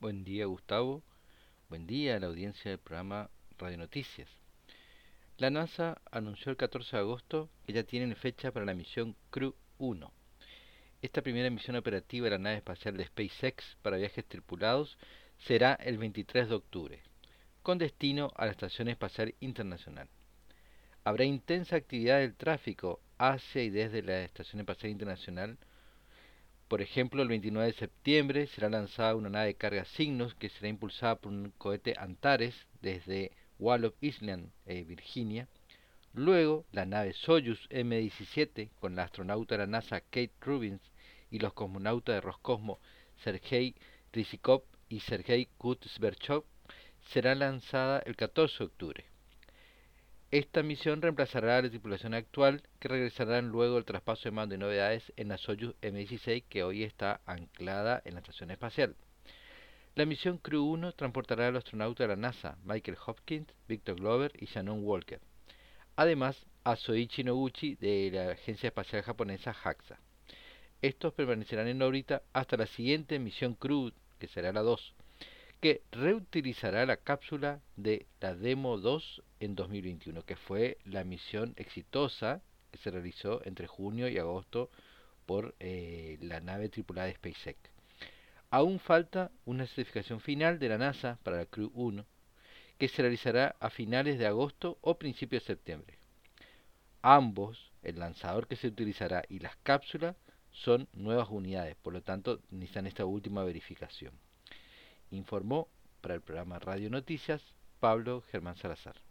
Buen día, Gustavo. Buen día a la audiencia del programa Radio Noticias. La NASA anunció el 14 de agosto que ya tienen fecha para la misión Crew 1. Esta primera misión operativa de la nave espacial de SpaceX para viajes tripulados será el 23 de octubre, con destino a la Estación Espacial Internacional. Habrá intensa actividad del tráfico hacia y desde la Estación Espacial Internacional. Por ejemplo, el 29 de septiembre será lanzada una nave de carga Cygnus que será impulsada por un cohete Antares desde Wallops Island, eh, Virginia. Luego, la nave Soyuz M-17 con la astronauta de la NASA Kate Rubins y los cosmonautas de Roscosmos Sergei Rizikov y Sergei Kutzberchov será lanzada el 14 de octubre. Esta misión reemplazará a la tripulación actual que regresarán luego del traspaso de mando de novedades en la Soyuz M16 que hoy está anclada en la estación espacial. La misión Crew 1 transportará a los astronautas de la NASA Michael Hopkins, Victor Glover y Shannon Walker. Además, a Soichi Noguchi de la agencia espacial japonesa JAXA. Estos permanecerán en órbita hasta la siguiente misión Crew, que será la 2 que reutilizará la cápsula de la Demo 2 en 2021, que fue la misión exitosa que se realizó entre junio y agosto por eh, la nave tripulada de SpaceX. Aún falta una certificación final de la NASA para la Crew 1, que se realizará a finales de agosto o principios de septiembre. Ambos, el lanzador que se utilizará y las cápsulas, son nuevas unidades, por lo tanto necesitan esta última verificación informó para el programa Radio Noticias Pablo Germán Salazar.